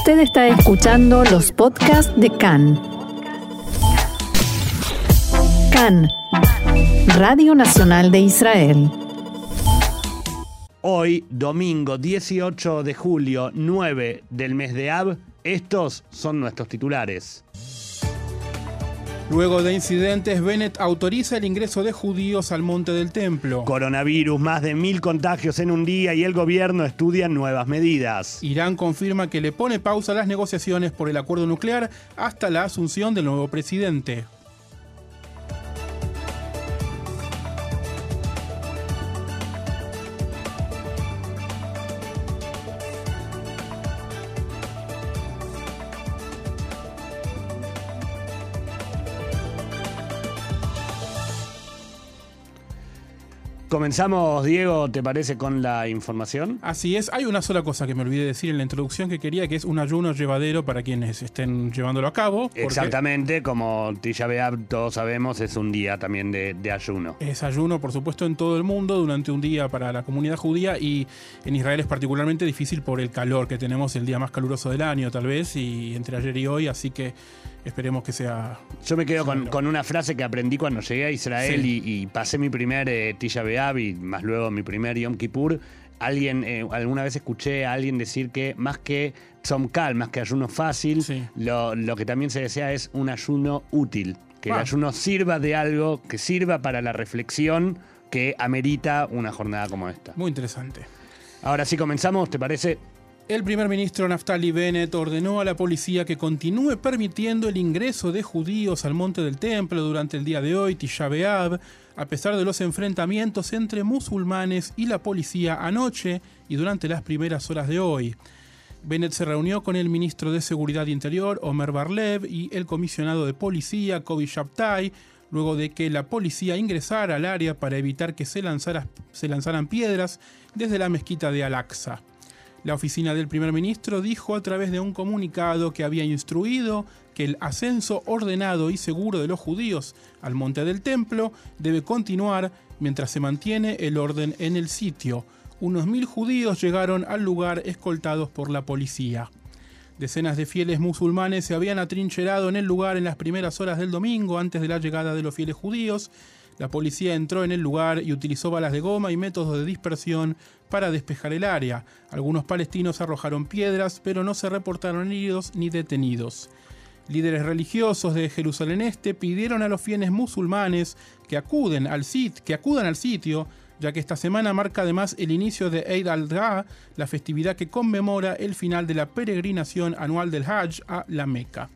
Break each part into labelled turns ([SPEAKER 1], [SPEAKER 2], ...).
[SPEAKER 1] Usted está escuchando los podcasts de CAN. CAN, Radio Nacional de Israel.
[SPEAKER 2] Hoy, domingo 18 de julio, 9 del mes de Ab, estos son nuestros titulares.
[SPEAKER 3] Luego de incidentes, Bennett autoriza el ingreso de judíos al monte del templo.
[SPEAKER 2] Coronavirus, más de mil contagios en un día y el gobierno estudia nuevas medidas.
[SPEAKER 3] Irán confirma que le pone pausa a las negociaciones por el acuerdo nuclear hasta la asunción del nuevo presidente.
[SPEAKER 2] Comenzamos, Diego, ¿te parece con la información?
[SPEAKER 3] Así es, hay una sola cosa que me olvidé decir en la introducción que quería, que es un ayuno llevadero para quienes estén llevándolo a cabo. porque
[SPEAKER 2] Exactamente, como Tisha B'Av todos sabemos, es un día también de, de ayuno.
[SPEAKER 3] Es ayuno, por supuesto, en todo el mundo durante un día para la comunidad judía y en Israel es particularmente difícil por el calor que tenemos, el día más caluroso del año tal vez, y entre ayer y hoy, así que esperemos que sea...
[SPEAKER 2] Yo me quedo con, una frase que aprendí cuando llegué a Israel
[SPEAKER 3] Sí.
[SPEAKER 2] y, y pasé mi primer eh, Tisha B'Av y más luego mi primer Yom Kippur. Alguien, eh, alguna vez escuché a alguien decir que más que Tzomkal, más que ayuno fácil,
[SPEAKER 3] Sí.
[SPEAKER 2] lo, lo que también se desea es un ayuno útil. Que el ayuno sirva de algo, que sirva para la reflexión que amerita una jornada como esta.
[SPEAKER 3] Muy interesante.
[SPEAKER 2] Ahora sí comenzamos, ¿te parece?
[SPEAKER 3] El primer ministro Naftali Bennett ordenó a la policía que continúe permitiendo el ingreso de judíos al monte del templo durante el día de hoy, Tisha B'Av, a pesar de los enfrentamientos entre musulmanes y la policía anoche y durante las primeras horas de hoy. Bennett se reunió con el ministro de Seguridad Interior, Omer Barlev, y el comisionado de policía, Kobi Shabtai, luego de que la policía ingresara al área para evitar que se, se lanzaran piedras desde la mezquita de Al-Aqsa. La oficina del primer ministro dijo a través de un comunicado que había instruido que el ascenso ordenado y seguro de los judíos al monte del templo debe continuar mientras se mantiene el orden en el sitio. Unos mil judíos llegaron al lugar escoltados por la policía. Decenas de fieles musulmanes se habían atrincherado en el lugar en las primeras horas del domingo antes de la llegada de los fieles judíos. La policía entró en el lugar y utilizó balas de goma y métodos de dispersión para despejar el área. Algunos palestinos arrojaron piedras, pero no se reportaron heridos ni detenidos. Líderes religiosos de Jerusalén Este pidieron a los fieles musulmanes que, acuden al que acudan al sitio, ya que esta semana marca además el inicio de Eid al-Adha, la festividad que conmemora el final de la peregrinación anual del Hajj a la Meca.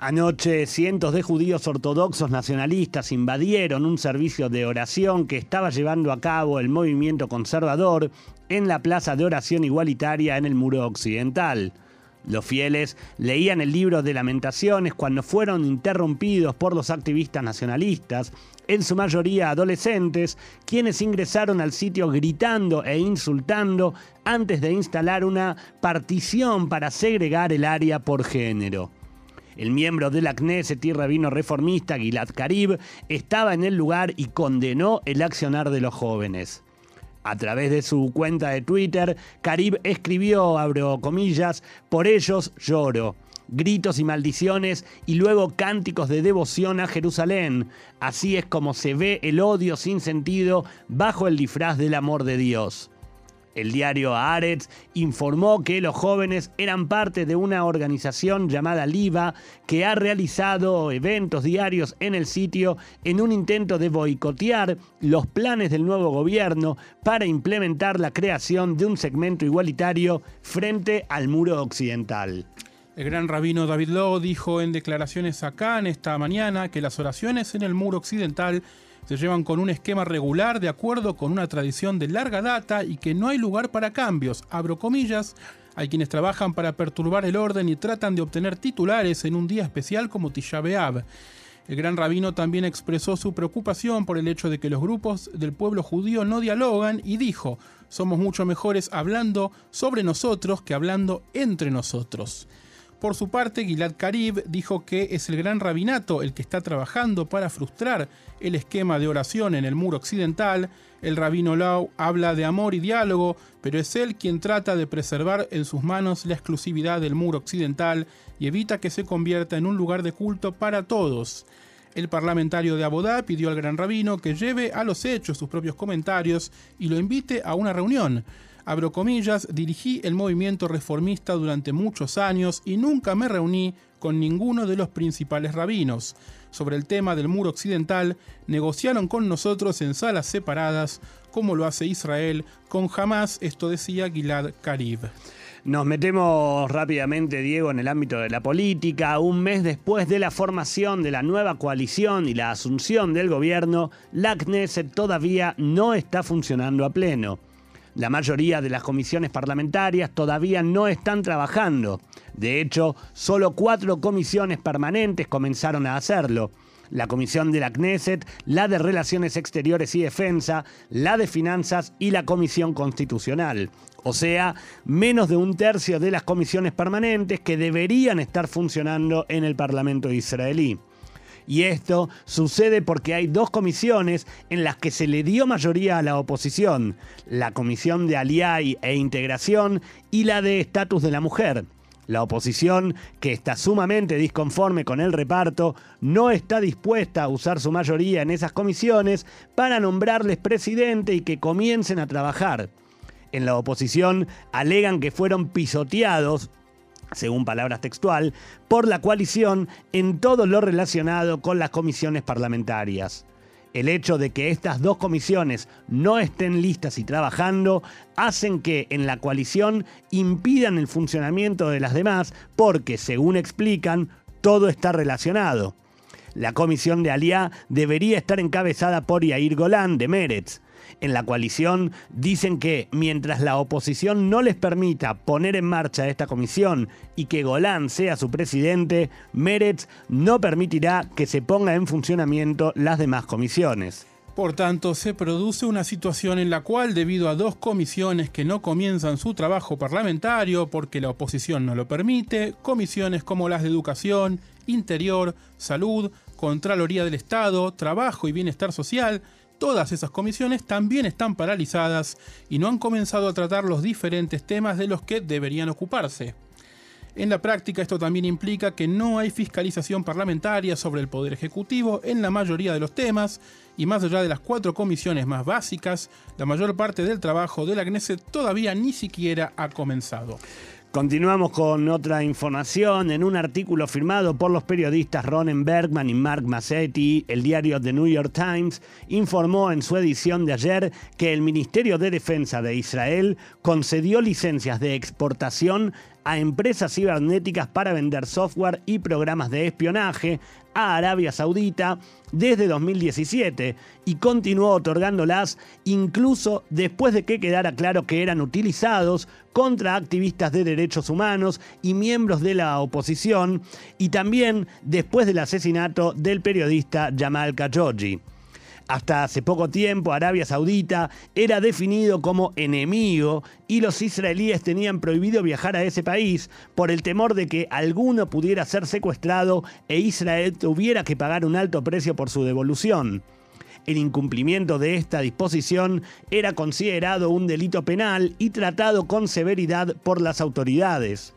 [SPEAKER 2] Anoche cientos de judíos ortodoxos nacionalistas invadieron un servicio de oración que estaba llevando a cabo el movimiento conservador en la plaza de oración igualitaria en el muro occidental. Los fieles leían el libro de lamentaciones cuando fueron interrumpidos por los activistas nacionalistas, en su mayoría adolescentes, quienes ingresaron al sitio gritando e insultando antes de instalar una partición para segregar el área por género. El miembro de la Knesset y rabino reformista Gilad Karib estaba en el lugar y condenó el accionar de los jóvenes. A través de su cuenta de Twitter, Karib escribió, abro comillas, por ellos lloro. Gritos y maldiciones y luego cánticos de devoción a Jerusalén. Así es como se ve el odio sin sentido bajo el disfraz del amor de Dios. El diario Haaretz informó que los jóvenes eran parte de una organización llamada Liva que ha realizado eventos diarios en el sitio en un intento de boicotear los planes del nuevo gobierno para implementar la creación de un segmento igualitario frente al muro occidental.
[SPEAKER 3] El gran rabino David Lowe dijo en declaraciones acá en esta mañana que las oraciones en el muro occidental se llevan con un esquema regular de acuerdo con una tradición de larga data y que no hay lugar para cambios. Abro comillas. Hay quienes trabajan para perturbar el orden y tratan de obtener titulares en un día especial como Tisha B'Av. El gran rabino también expresó su preocupación por el hecho de que los grupos del pueblo judío no dialogan y dijo, somos mucho mejores hablando sobre nosotros que hablando entre nosotros. Por su parte, Gilad Karib dijo que es el gran rabinato el que está trabajando para frustrar el esquema de oración en el muro occidental. El rabino Lau habla de amor y diálogo, pero es él quien trata de preservar en sus manos la exclusividad del muro occidental y evita que se convierta en un lugar de culto para todos. El parlamentario de Abodá pidió al gran rabino que lleve a los hechos sus propios comentarios y lo invite a una reunión abro comillas, dirigí el movimiento reformista durante muchos años y nunca me reuní con ninguno de los principales rabinos. Sobre el tema del muro occidental, negociaron con nosotros en salas separadas, como lo hace Israel con Hamas, esto decía Gilad Karib.
[SPEAKER 2] Nos metemos rápidamente, Diego, en el ámbito de la política. Un mes después de la formación de la nueva coalición y la asunción del gobierno, la Knesset todavía no está funcionando a pleno. La mayoría de las comisiones parlamentarias todavía no están trabajando. De hecho, solo cuatro comisiones permanentes comenzaron a hacerlo. La comisión de la Knesset, la de Relaciones Exteriores y Defensa, la de Finanzas y la comisión constitucional. O sea, menos de un tercio de las comisiones permanentes que deberían estar funcionando en el Parlamento israelí. Y esto sucede porque hay dos comisiones en las que se le dio mayoría a la oposición, la Comisión de Aliay e Integración y la de Estatus de la Mujer. La oposición, que está sumamente disconforme con el reparto, no está dispuesta a usar su mayoría en esas comisiones para nombrarles presidente y que comiencen a trabajar. En la oposición alegan que fueron pisoteados según palabras textual, por la coalición en todo lo relacionado con las comisiones parlamentarias. El hecho de que estas dos comisiones no estén listas y trabajando hacen que en la coalición impidan el funcionamiento de las demás porque, según explican, todo está relacionado. La comisión de Aliá debería estar encabezada por Yair Golán de Meretz en la coalición dicen que mientras la oposición no les permita poner en marcha esta comisión y que Golán sea su presidente, Meretz no permitirá que se ponga en funcionamiento las demás comisiones.
[SPEAKER 3] Por tanto, se produce una situación en la cual, debido a dos comisiones que no comienzan su trabajo parlamentario porque la oposición no lo permite, comisiones como las de Educación, Interior, Salud, Contraloría del Estado, Trabajo y Bienestar Social, todas esas comisiones también están paralizadas y no han comenzado a tratar los diferentes temas de los que deberían ocuparse. En la práctica esto también implica que no hay fiscalización parlamentaria sobre el Poder Ejecutivo en la mayoría de los temas y más allá de las cuatro comisiones más básicas, la mayor parte del trabajo de la Knesset todavía ni siquiera ha comenzado.
[SPEAKER 2] Continuamos con otra información. En un artículo firmado por los periodistas Ronen Bergman y Mark Massetti, el diario The New York Times informó en su edición de ayer que el Ministerio de Defensa de Israel concedió licencias de exportación a empresas cibernéticas para vender software y programas de espionaje a Arabia Saudita desde 2017 y continuó otorgándolas incluso después de que quedara claro que eran utilizados contra activistas de derechos humanos y miembros de la oposición y también después del asesinato del periodista Jamal Khashoggi. Hasta hace poco tiempo Arabia Saudita era definido como enemigo y los israelíes tenían prohibido viajar a ese país por el temor de que alguno pudiera ser secuestrado e Israel tuviera que pagar un alto precio por su devolución. El incumplimiento de esta disposición era considerado un delito penal y tratado con severidad por las autoridades.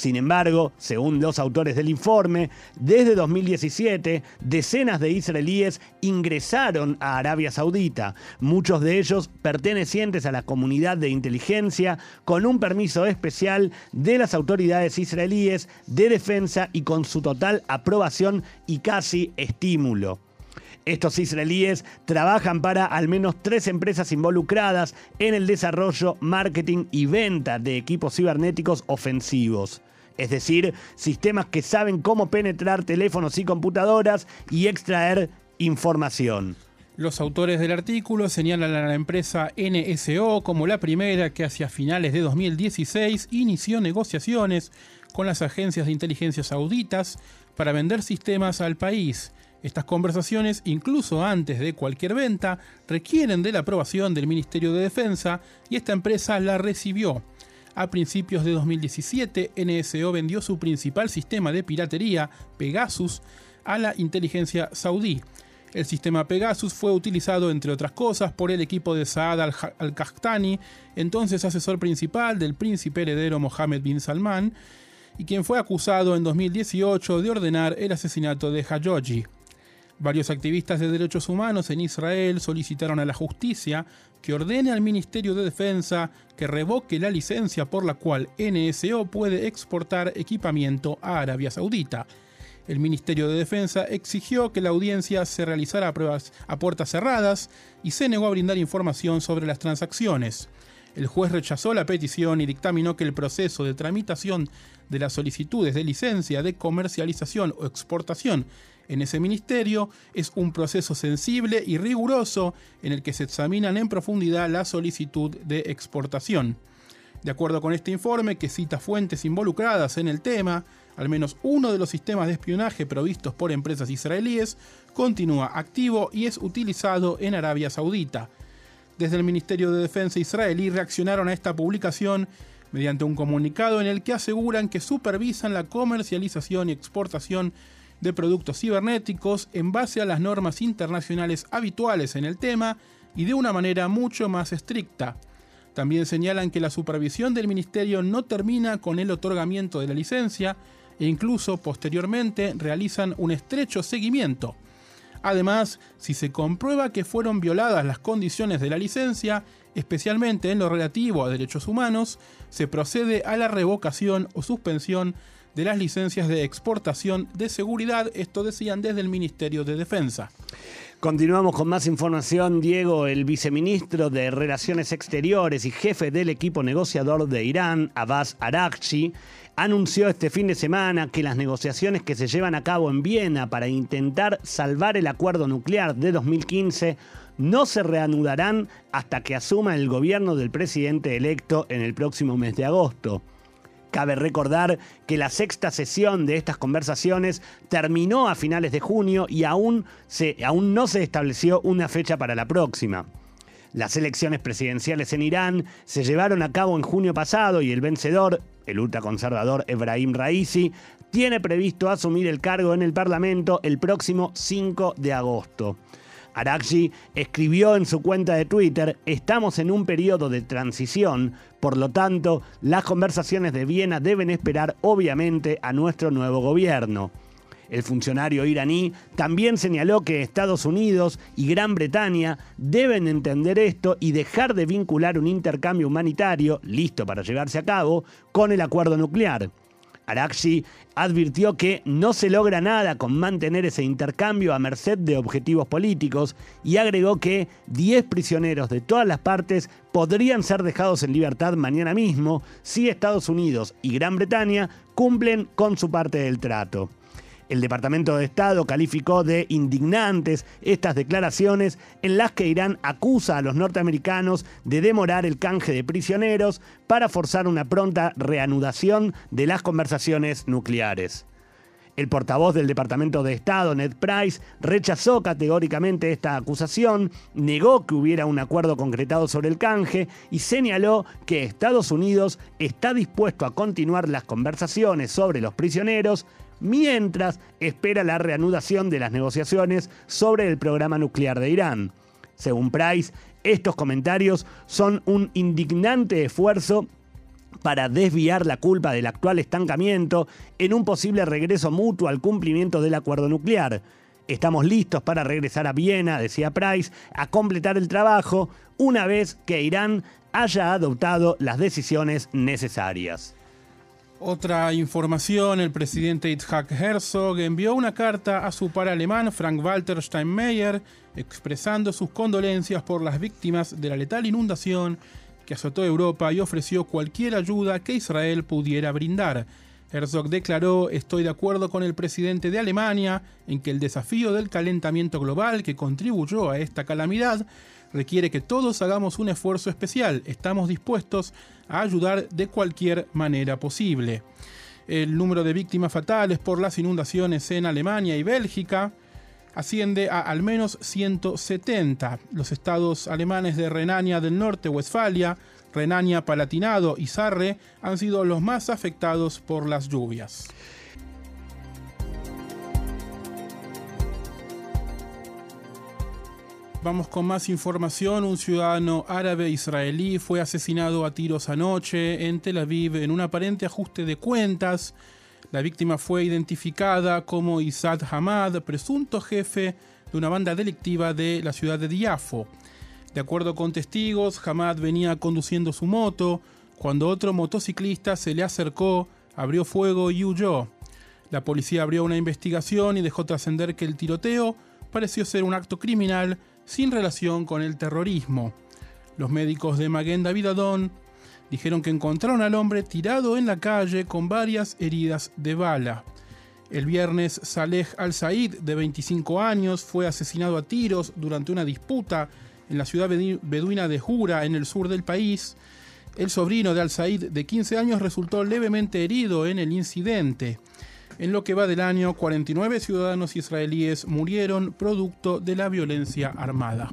[SPEAKER 2] Sin embargo, según los autores del informe, desde 2017 decenas de israelíes ingresaron a Arabia Saudita, muchos de ellos pertenecientes a la comunidad de inteligencia con un permiso especial de las autoridades israelíes de defensa y con su total aprobación y casi estímulo. Estos israelíes trabajan para al menos tres empresas involucradas en el desarrollo, marketing y venta de equipos cibernéticos ofensivos. Es decir, sistemas que saben cómo penetrar teléfonos y computadoras y extraer información.
[SPEAKER 3] Los autores del artículo señalan a la empresa NSO como la primera que hacia finales de 2016 inició negociaciones con las agencias de inteligencia sauditas para vender sistemas al país estas conversaciones, incluso antes de cualquier venta, requieren de la aprobación del Ministerio de Defensa y esta empresa la recibió. A principios de 2017, NSO vendió su principal sistema de piratería, Pegasus, a la inteligencia saudí. El sistema Pegasus fue utilizado, entre otras cosas, por el equipo de Saad al-Qahtani, entonces asesor principal del príncipe heredero Mohammed bin Salman, y quien fue acusado en 2018 de ordenar el asesinato de Hayoji. Varios activistas de derechos humanos en Israel solicitaron a la justicia que ordene al Ministerio de Defensa que revoque la licencia por la cual NSO puede exportar equipamiento a Arabia Saudita. El Ministerio de Defensa exigió que la audiencia se realizara a pruebas a puertas cerradas y se negó a brindar información sobre las transacciones. El juez rechazó la petición y dictaminó que el proceso de tramitación de las solicitudes de licencia de comercialización o exportación en ese ministerio es un proceso sensible y riguroso en el que se examinan en profundidad la solicitud de exportación. De acuerdo con este informe, que cita fuentes involucradas en el tema, al menos uno de los sistemas de espionaje provistos por empresas israelíes continúa activo y es utilizado en Arabia Saudita. Desde el Ministerio de Defensa israelí reaccionaron a esta publicación mediante un comunicado en el que aseguran que supervisan la comercialización y exportación de productos cibernéticos en base a las normas internacionales habituales en el tema y de una manera mucho más estricta. También señalan que la supervisión del ministerio no termina con el otorgamiento de la licencia e incluso posteriormente realizan un estrecho seguimiento. Además, si se comprueba que fueron violadas las condiciones de la licencia, especialmente en lo relativo a derechos humanos, se procede a la revocación o suspensión de las licencias de exportación de seguridad, esto decían desde el Ministerio de Defensa.
[SPEAKER 2] Continuamos con más información. Diego, el viceministro de Relaciones Exteriores y jefe del equipo negociador de Irán, Abbas Araghchi, anunció este fin de semana que las negociaciones que se llevan a cabo en Viena para intentar salvar el acuerdo nuclear de 2015 no se reanudarán hasta que asuma el gobierno del presidente electo en el próximo mes de agosto. Cabe recordar que la sexta sesión de estas conversaciones terminó a finales de junio y aún, aún no se estableció una fecha para la próxima. Las elecciones presidenciales en Irán se llevaron a cabo en junio pasado y el vencedor, el ultraconservador Ebrahim Raisi, tiene previsto asumir el cargo en el Parlamento el próximo 5 de agosto. Araghchi escribió en su cuenta de Twitter, estamos en un periodo de transición, por lo tanto, las conversaciones de Viena deben esperar obviamente a nuestro nuevo gobierno. El funcionario iraní también señaló que Estados Unidos y Gran Bretaña deben entender esto y dejar de vincular un intercambio humanitario, listo para llevarse a cabo, con el acuerdo nuclear. Araxi advirtió que no se logra nada con mantener ese intercambio a merced de objetivos políticos y agregó que 10 prisioneros de todas las partes podrían ser dejados en libertad mañana mismo si Estados Unidos y Gran Bretaña cumplen con su parte del trato. El Departamento de Estado calificó de indignantes estas declaraciones en las que Irán acusa a los norteamericanos de demorar el canje de prisioneros para forzar una pronta reanudación de las conversaciones nucleares. El portavoz del Departamento de Estado, Ned Price, rechazó categóricamente esta acusación, negó que hubiera un acuerdo concretado sobre el canje y señaló que Estados Unidos está dispuesto a continuar las conversaciones sobre los prisioneros mientras espera la reanudación de las negociaciones sobre el programa nuclear de Irán. Según Price, estos comentarios son un indignante esfuerzo para desviar la culpa del actual estancamiento en un posible regreso mutuo al cumplimiento del acuerdo nuclear. Estamos listos para regresar a Viena, decía Price, a completar el trabajo una vez que Irán haya adoptado las decisiones necesarias.
[SPEAKER 3] Otra información, el presidente Itzhak Herzog envió una carta a su par alemán Frank-Walter Steinmeier expresando sus condolencias por las víctimas de la letal inundación que azotó Europa y ofreció cualquier ayuda que Israel pudiera brindar. Herzog declaró, estoy de acuerdo con el presidente de Alemania en que el desafío del calentamiento global que contribuyó a esta calamidad requiere que todos hagamos un esfuerzo especial. Estamos dispuestos a ayudar de cualquier manera posible. El número de víctimas fatales por las inundaciones en Alemania y Bélgica asciende a al menos 170. Los estados alemanes de Renania del Norte, Westfalia, Renania, Palatinado y Sarre han sido los más afectados por las lluvias. Vamos con más información. Un ciudadano árabe israelí fue asesinado a tiros anoche en Tel Aviv en un aparente ajuste de cuentas. La víctima fue identificada como Isad Hamad, presunto jefe de una banda delictiva de la ciudad de Diafo. De acuerdo con testigos, Hamad venía conduciendo su moto cuando otro motociclista se le acercó, abrió fuego y huyó. La policía abrió una investigación y dejó trascender que el tiroteo pareció ser un acto criminal sin relación con el terrorismo. Los médicos de Maguen David Adón dijeron que encontraron al hombre tirado en la calle con varias heridas de bala. El viernes, Saleh al-Said, de 25 años, fue asesinado a tiros durante una disputa en la ciudad beduina de Jura, en el sur del país. El sobrino de al-Said, de 15 años, resultó levemente herido en el incidente. En lo que va del año, 49 ciudadanos israelíes murieron producto de la violencia armada.